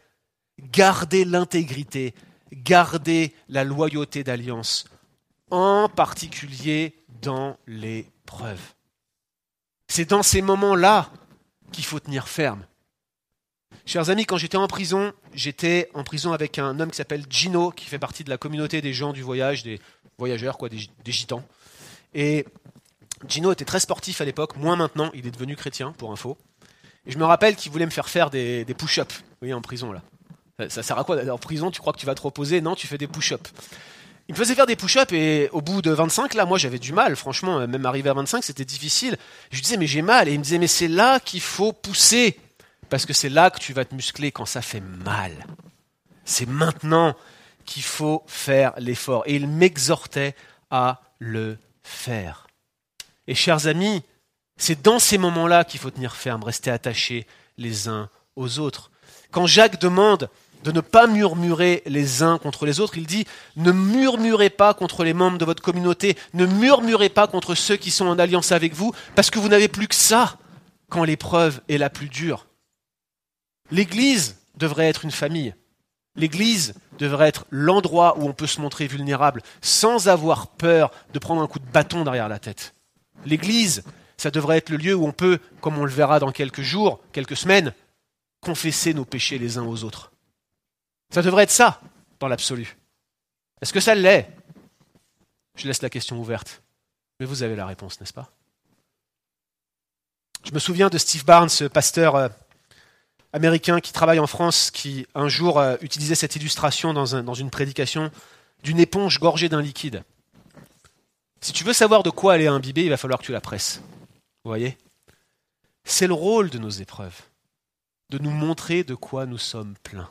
garder l'intégrité, garder la loyauté d'alliance, en particulier dans l'épreuve. C'est dans ces moments-là qu'il faut tenir ferme. Chers amis, quand j'étais en prison, j'étais en prison avec un homme qui s'appelle Gino, qui fait partie de la communauté des gens du voyage, des voyageurs, quoi, des, gitans. Et Gino était très sportif à l'époque, moins maintenant, il est devenu chrétien, pour info. Et je me rappelle qu'il voulait me faire faire des, push-ups, vous voyez, en prison, là. Ça, sert à quoi En prison, tu crois que tu vas te reposer? Non, tu fais des push-ups. Il me faisait faire des push-ups et au bout de 25, là, moi j'avais du mal, franchement, même arriver à 25, c'était difficile. Je lui disais, mais j'ai mal. Et il me disait, mais c'est là qu'il faut pousser parce que c'est là que tu vas te muscler quand ça fait mal. C'est maintenant qu'il faut faire l'effort. Et il m'exhortait à le faire. Et chers amis, c'est dans ces moments-là qu'il faut tenir ferme, rester attachés les uns aux autres. Quand Jacques demande de ne pas murmurer les uns contre les autres, il dit ne murmurez pas contre les membres de votre communauté, ne murmurez pas contre ceux qui sont en alliance avec vous, parce que vous n'avez plus que ça quand l'épreuve est la plus dure. L'Église devrait être une famille. L'Église devrait être l'endroit où on peut se montrer vulnérable sans avoir peur de prendre un coup de bâton derrière la tête. L'Église, ça devrait être le lieu où on peut, comme on le verra dans quelques jours, quelques semaines, confesser nos péchés les uns aux autres. Ça devrait être ça, dans l'absolu. Est-ce que ça l'est? Je laisse la question ouverte. Mais vous avez la réponse, n'est-ce pas? Je me souviens de Steve Barnes, pasteur euh, américain qui travaille en France qui un jour euh, utilisait cette illustration dans, dans une prédication d'une éponge gorgée d'un liquide. Si tu veux savoir de quoi elle est imbibée, il va falloir que tu la presses. Vous voyez? C'est le rôle de nos épreuves, de nous montrer de quoi nous sommes pleins.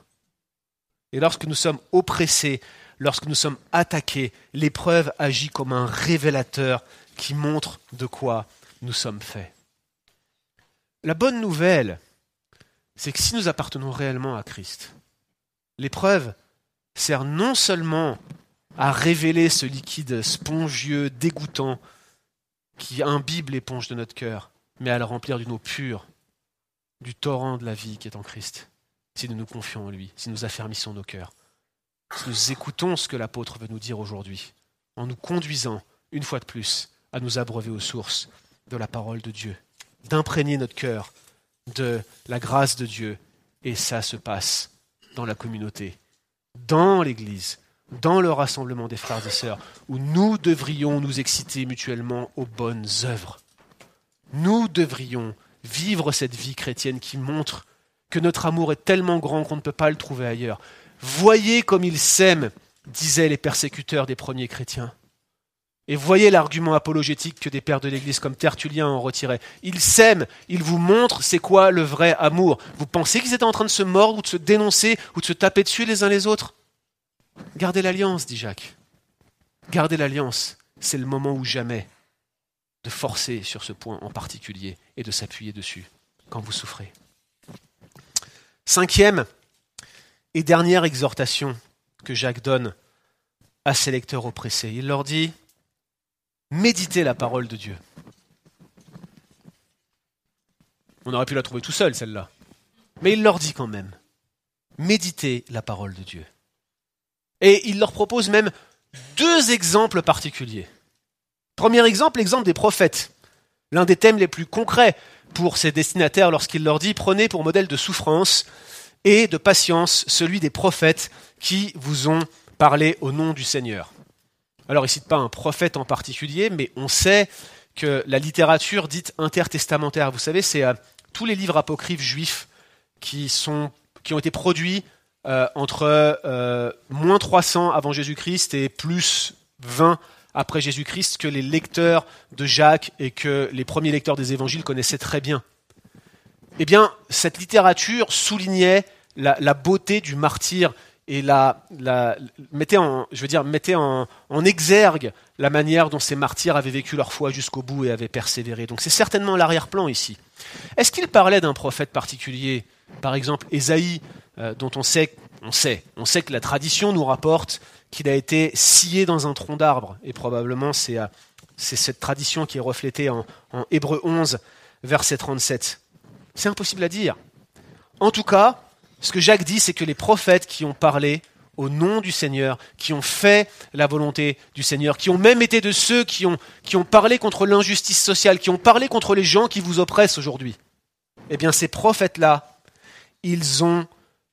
Et lorsque nous sommes oppressés, lorsque nous sommes attaqués, l'épreuve agit comme un révélateur qui montre de quoi nous sommes faits. La bonne nouvelle, c'est que si nous appartenons réellement à Christ, l'épreuve sert non seulement à révéler ce liquide spongieux, dégoûtant, qui imbibe l'éponge de notre cœur, mais à le remplir d'une eau pure, du torrent de la vie qui est en Christ, si nous nous confions en lui, si nous affermissons nos cœurs, si nous écoutons ce que l'apôtre veut nous dire aujourd'hui, en nous conduisant, une fois de plus, à nous abreuver aux sources de la parole de Dieu, d'imprégner notre cœur de la grâce de Dieu. Et ça se passe dans la communauté, dans l'Église, dans le rassemblement des frères et sœurs, où nous devrions nous exciter mutuellement aux bonnes œuvres. Nous devrions vivre cette vie chrétienne qui montre que notre amour est tellement grand qu'on ne peut pas le trouver ailleurs. Voyez comme il s'aime, disaient les persécuteurs des premiers chrétiens. Et voyez l'argument apologétique que des pères de l'Église comme Tertullien en retiraient. Ils s'aiment, ils vous montrent c'est quoi le vrai amour. Vous pensez qu'ils étaient en train de se mordre ou de se dénoncer ou de se taper dessus les uns les autres? Gardez l'alliance, dit Jacques. Gardez l'alliance, c'est le moment ou jamais de forcer sur ce point en particulier et de s'appuyer dessus quand vous souffrez. Cinquième et dernière exhortation que Jacques donne à ses lecteurs oppressés. Il leur dit, méditez la parole de Dieu. On aurait pu la trouver tout seul, celle-là. Mais il leur dit quand même, méditez la parole de Dieu. Et il leur propose même deux exemples particuliers. Premier exemple, l'exemple des prophètes. L'un des thèmes les plus concrets pour ses destinataires lorsqu'il leur dit prenez pour modèle de souffrance et de patience celui des prophètes qui vous ont parlé au nom du Seigneur. Alors il cite pas un prophète en particulier, mais on sait que la littérature dite intertestamentaire, vous savez, c'est euh, tous les livres apocryphes juifs qui, ont été produits euh, entre euh, moins 300 avant Jésus-Christ et plus 20 après Jésus-Christ que les lecteurs de Jacques et que les premiers lecteurs des évangiles connaissaient très bien. Eh bien, cette littérature soulignait la, beauté du martyr et la, mettait, en, je veux dire, en, exergue la manière dont ces martyrs avaient vécu leur foi jusqu'au bout et avaient persévéré. Donc c'est certainement l'arrière-plan ici. Est-ce qu'il parlait d'un prophète particulier Par exemple, Ésaïe, euh, dont on sait, on sait, on sait que la tradition nous rapporte qu'il a été scié dans un tronc d'arbre. Et probablement, c'est euh, cette tradition qui est reflétée en, en Hébreu 11, verset 37. C'est impossible à dire. En tout cas, ce que Jacques dit, c'est que les prophètes qui ont parlé au nom du Seigneur, qui ont fait la volonté du Seigneur, qui ont même été de ceux qui ont, parlé contre l'injustice sociale, qui ont parlé contre les gens qui vous oppressent aujourd'hui, eh bien ces prophètes-là, ils ont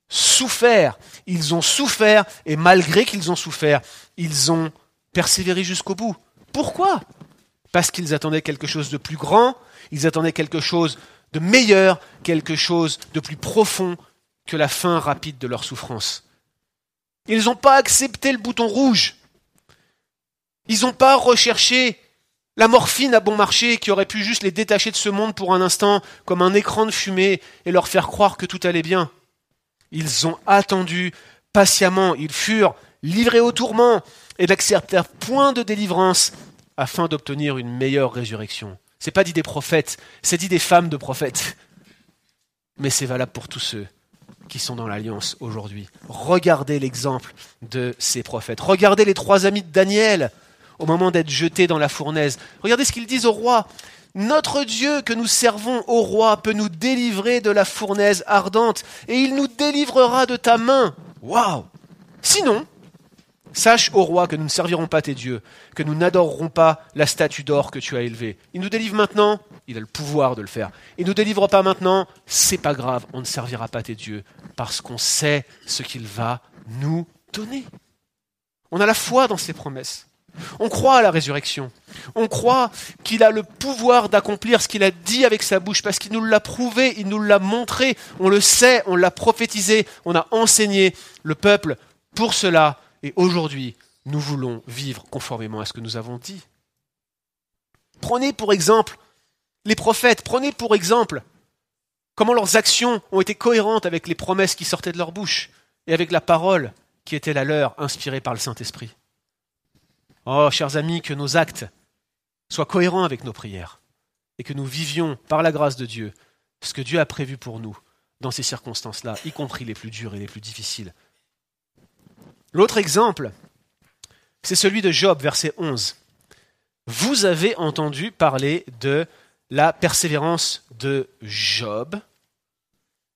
souffert, ils ont souffert, et malgré qu'ils ont souffert, ils ont persévéré jusqu'au bout. Pourquoi? Parce qu'ils attendaient quelque chose de plus grand, ils attendaient quelque chose de meilleur, quelque chose de plus profond que la fin rapide de leur souffrance. Ils n'ont pas accepté le bouton rouge. Ils n'ont pas recherché la morphine à bon marché qui aurait pu juste les détacher de ce monde pour un instant comme un écran de fumée et leur faire croire que tout allait bien. Ils ont attendu patiemment, ils furent livrés au tourment et n'acceptèrent point de délivrance afin d'obtenir une meilleure résurrection. C'est pas dit des prophètes, c'est dit des femmes de prophètes. Mais c'est valable pour tous ceux qui sont dans l'alliance aujourd'hui. Regardez l'exemple de ces prophètes. Regardez les trois amis de Daniel au moment d'être jetés dans la fournaise. Regardez ce qu'ils disent au roi. Notre Dieu que nous servons au roi peut nous délivrer de la fournaise ardente et il nous délivrera de ta main. Waouh Sinon, sache au roi que nous ne servirons pas tes dieux, que nous n'adorerons pas la statue d'or que tu as élevée. Il nous délivre maintenant, il a le pouvoir de le faire. Il ne nous délivre pas maintenant, c'est pas grave, on ne servira pas tes dieux, parce qu'on sait ce qu'il va nous donner. On a la foi dans ses promesses. On croit à la résurrection. On croit qu'il a le pouvoir d'accomplir ce qu'il a dit avec sa bouche, parce qu'il nous l'a prouvé, il nous l'a montré, on le sait, on l'a prophétisé, on a enseigné le peuple pour cela. Et aujourd'hui, nous voulons vivre conformément à ce que nous avons dit. Prenez pour exemple les prophètes, prenez pour exemple comment leurs actions ont été cohérentes avec les promesses qui sortaient de leur bouche et avec la parole qui était la leur, inspirée par le Saint-Esprit. Oh, chers amis, que nos actes soient cohérents avec nos prières et que nous vivions, par la grâce de Dieu, ce que Dieu a prévu pour nous dans ces circonstances-là, y compris les plus dures et les plus difficiles. L'autre exemple, c'est celui de Job, verset 11. Vous avez entendu parler de la persévérance de Job.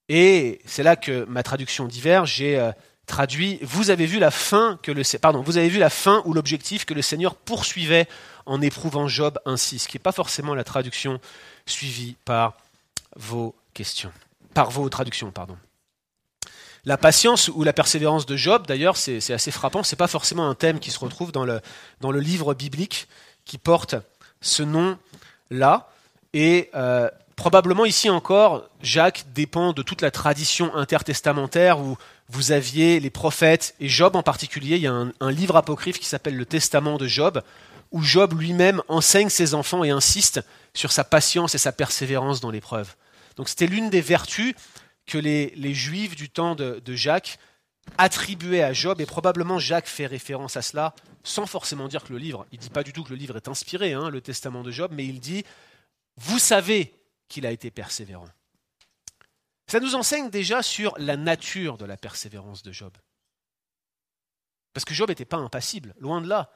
Et c'est là que ma traduction diverge. J'ai traduit vous avez vu la fin ou l'objectif que le Seigneur poursuivait en éprouvant Job ainsi, ce qui n'est pas forcément la traduction suivie par vos questions, par vos traductions, pardon. La patience ou la persévérance de Job, d'ailleurs, c'est assez frappant. C'est pas forcément un thème qui se retrouve dans le, dans le livre biblique qui porte ce nom-là. Et euh, probablement ici encore, Jacques dépend de toute la tradition intertestamentaire où vous aviez les prophètes, et Job en particulier, il y a un, livre apocryphe qui s'appelle le Testament de Job, où Job lui-même enseigne ses enfants et insiste sur sa patience et sa persévérance dans l'épreuve. Donc c'était l'une des vertus que les, Juifs du temps de, de Jacques attribuaient à Job, et probablement Jacques fait référence à cela, sans forcément dire que le livre, il ne dit pas du tout que le livre est inspiré, hein, le Testament de Job, mais il dit vous savez qu'il a été persévérant. Ça nous enseigne déjà sur la nature de la persévérance de Job. Parce que Job n'était pas impassible, loin de là.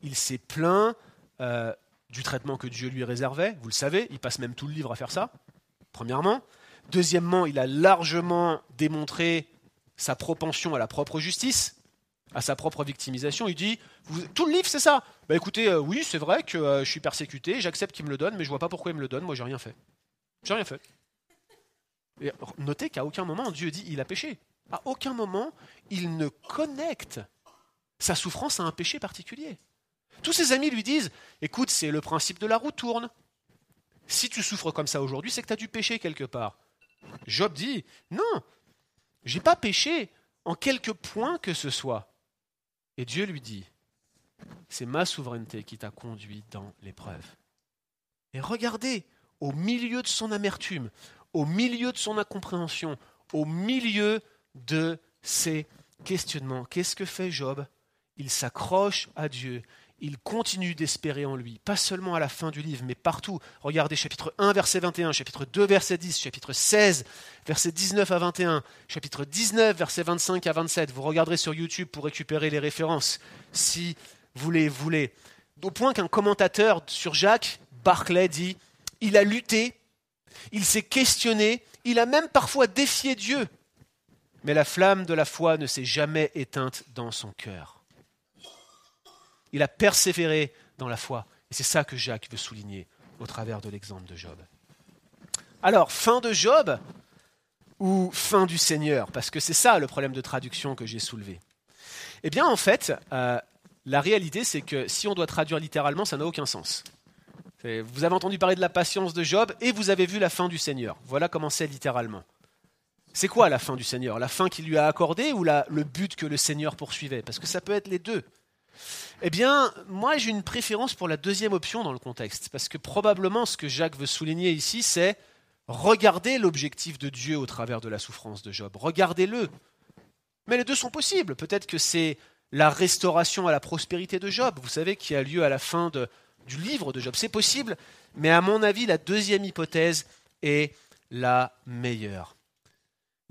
Il s'est plaint euh, du traitement que Dieu lui réservait, vous le savez, il passe même tout le livre à faire ça, premièrement. Deuxièmement, il a largement démontré sa propension à la propre justice, à sa propre victimisation. Il dit Tout le livre, c'est ça. Bah écoutez, euh, oui, c'est vrai que euh, je suis persécuté, j'accepte qu'il me le donne, mais je vois pas pourquoi il me le donne, moi j'ai rien fait. J'ai rien fait. Notez qu'à aucun moment Dieu dit il a péché. À aucun moment il ne connecte sa souffrance à un péché particulier. Tous ses amis lui disent Écoute, c'est le principe de la roue tourne. Si tu souffres comme ça aujourd'hui, c'est que tu as dû pécher quelque part. Job dit Non, j'ai pas péché en quelque point que ce soit. Et Dieu lui dit C'est ma souveraineté qui t'a conduit dans l'épreuve. Et regardez, au milieu de son amertume, au milieu de son incompréhension, au milieu de ses questionnements, qu'est-ce que fait Job? Il s'accroche à Dieu il continue d'espérer en lui, pas seulement à la fin du livre, mais partout. Regardez chapitre 1, verset 21, chapitre 2, verset 10, chapitre 16, verset 19 à 21, chapitre 19, verset 25 à 27. Vous regarderez sur YouTube pour récupérer les références, si vous les voulez. Au point qu'un commentateur sur Jacques, Barclay, dit, il a lutté, il s'est questionné, il a même parfois défié Dieu, mais la flamme de la foi ne s'est jamais éteinte dans son cœur. Il a persévéré dans la foi. Et c'est ça que Jacques veut souligner au travers de l'exemple de Job. Alors, fin de Job ou fin du Seigneur? Parce que c'est ça le problème de traduction que j'ai soulevé. Eh bien, en fait, euh, la réalité, c'est que si on doit traduire littéralement, ça n'a aucun sens. Vous avez entendu parler de la patience de Job et vous avez vu la fin du Seigneur. Voilà comment c'est littéralement. C'est quoi la fin du Seigneur? La fin qu'il lui a accordée ou le but que le Seigneur poursuivait? Parce que ça peut être les deux. Eh bien, moi j'ai une préférence pour la deuxième option dans le contexte, parce que probablement ce que Jacques veut souligner ici, c'est regardez l'objectif de Dieu au travers de la souffrance de Job, regardez-le. Mais les deux sont possibles. Peut-être que c'est la restauration à la prospérité de Job, vous savez, qui a lieu à la fin du livre de Job. C'est possible, mais à mon avis, la deuxième hypothèse est la meilleure.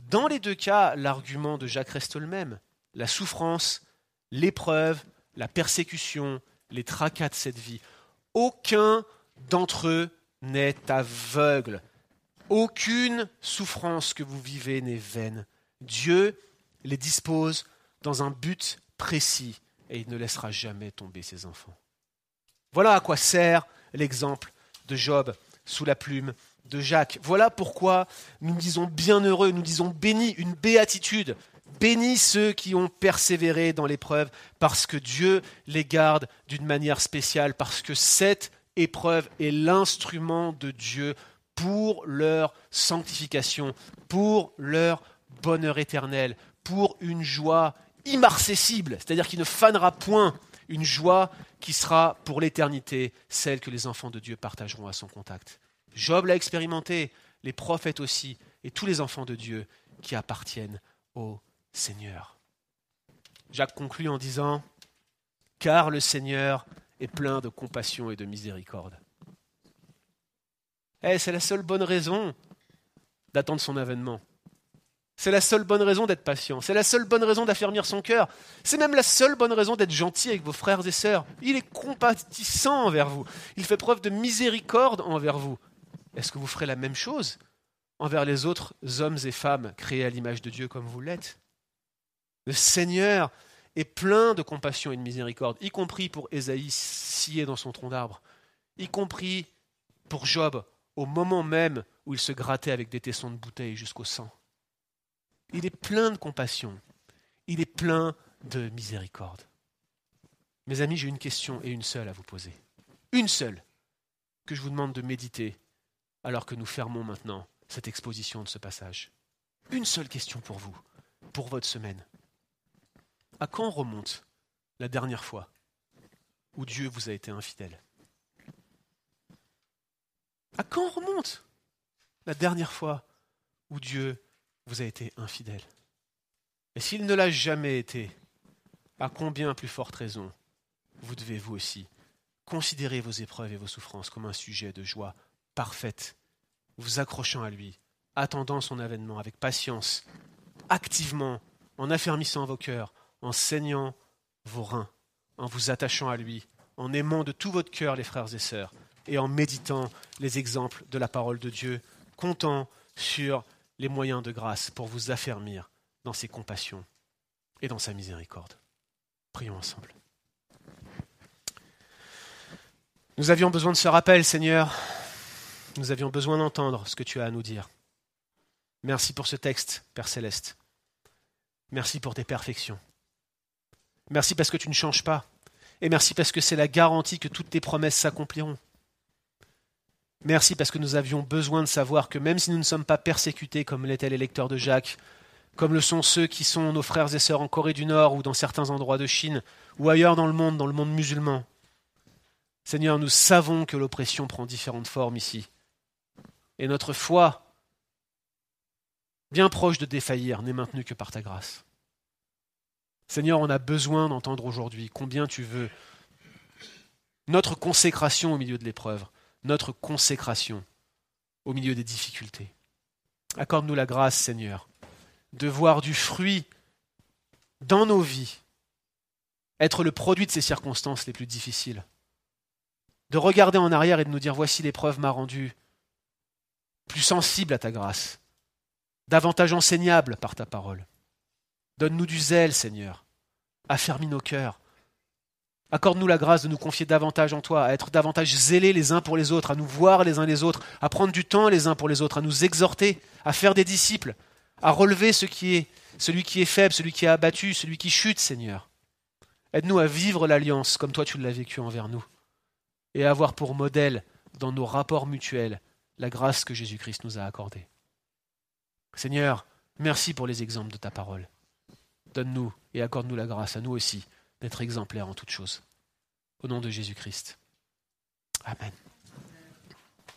Dans les deux cas, l'argument de Jacques reste le même. La souffrance, l'épreuve, la persécution, les tracas de cette vie. Aucun d'entre eux n'est aveugle. Aucune souffrance que vous vivez n'est vaine. Dieu les dispose dans un but précis et il ne laissera jamais tomber ses enfants. Voilà à quoi sert l'exemple de Job sous la plume de Jacques. Voilà pourquoi nous disons bienheureux, nous disons béni, une béatitude Bénis ceux qui ont persévéré dans l'épreuve, parce que Dieu les garde d'une manière spéciale, parce que cette épreuve est l'instrument de Dieu pour leur sanctification, pour leur bonheur éternel, pour une joie immarcessible, c'est-à-dire qui ne fanera point, une joie qui sera pour l'éternité celle que les enfants de Dieu partageront à son contact. Job l'a expérimenté, les prophètes aussi, et tous les enfants de Dieu qui appartiennent au Seigneur. Jacques conclut en disant, Car le Seigneur est plein de compassion et de miséricorde. Eh, c'est la seule bonne raison d'attendre son avènement. C'est la seule bonne raison d'être patient. C'est la seule bonne raison d'affermir son cœur. C'est même la seule bonne raison d'être gentil avec vos frères et sœurs. Il est compatissant envers vous. Il fait preuve de miséricorde envers vous. Est-ce que vous ferez la même chose envers les autres hommes et femmes créés à l'image de Dieu comme vous l'êtes? Le Seigneur est plein de compassion et de miséricorde, y compris pour Ésaïe scié dans son tronc d'arbre, y compris pour Job au moment même où il se grattait avec des tessons de bouteille jusqu'au sang. Il est plein de compassion, il est plein de miséricorde. Mes amis, j'ai une question et une seule à vous poser. Une seule que je vous demande de méditer alors que nous fermons maintenant cette exposition de ce passage. Une seule question pour vous, pour votre semaine. À quand remonte la dernière fois où Dieu vous a été infidèle? À quand remonte la dernière fois où Dieu vous a été infidèle? Et s'il ne l'a jamais été, à combien plus forte raison vous devez vous aussi considérer vos épreuves et vos souffrances comme un sujet de joie parfaite, vous accrochant à lui, attendant son avènement avec patience, activement, en affermissant vos cœurs, en saignant vos reins, en vous attachant à lui, en aimant de tout votre cœur les frères et sœurs, et en méditant les exemples de la parole de Dieu, comptant sur les moyens de grâce pour vous affermir dans ses compassions et dans sa miséricorde. Prions ensemble. Nous avions besoin de ce rappel, Seigneur. Nous avions besoin d'entendre ce que tu as à nous dire. Merci pour ce texte, Père céleste. Merci pour tes perfections. Merci parce que tu ne changes pas. Et merci parce que c'est la garantie que toutes tes promesses s'accompliront. Merci parce que nous avions besoin de savoir que même si nous ne sommes pas persécutés comme l'était l'électeur de Jacques, comme le sont ceux qui sont nos frères et sœurs en Corée du Nord ou dans certains endroits de Chine, ou ailleurs dans le monde, dans le monde musulman, Seigneur, nous savons que l'oppression prend différentes formes ici. Et notre foi, bien proche de défaillir, n'est maintenue que par ta grâce. Seigneur, on a besoin d'entendre aujourd'hui combien tu veux notre consécration au milieu de l'épreuve, notre consécration au milieu des difficultés. Accorde-nous la grâce, Seigneur, de voir du fruit dans nos vies être le produit de ces circonstances les plus difficiles. De regarder en arrière et de nous dire voici l'épreuve m'a rendu plus sensible à ta grâce, davantage enseignable par ta parole. Donne-nous du zèle, Seigneur. Affermis nos cœurs. Accorde-nous la grâce de nous confier davantage en toi, à être davantage zélés les uns pour les autres, à nous voir les uns les autres, à prendre du temps les uns pour les autres, à nous exhorter, à faire des disciples, à relever ce qui est, celui qui est faible, celui qui est abattu, celui qui chute, Seigneur. Aide-nous à vivre l'alliance comme toi tu l'as vécu envers nous, et à avoir pour modèle dans nos rapports mutuels la grâce que Jésus-Christ nous a accordée. Seigneur, merci pour les exemples de ta parole. Donne-nous et accorde-nous la grâce à nous aussi d'être exemplaires en toutes choses. Au nom de Jésus-Christ. Amen.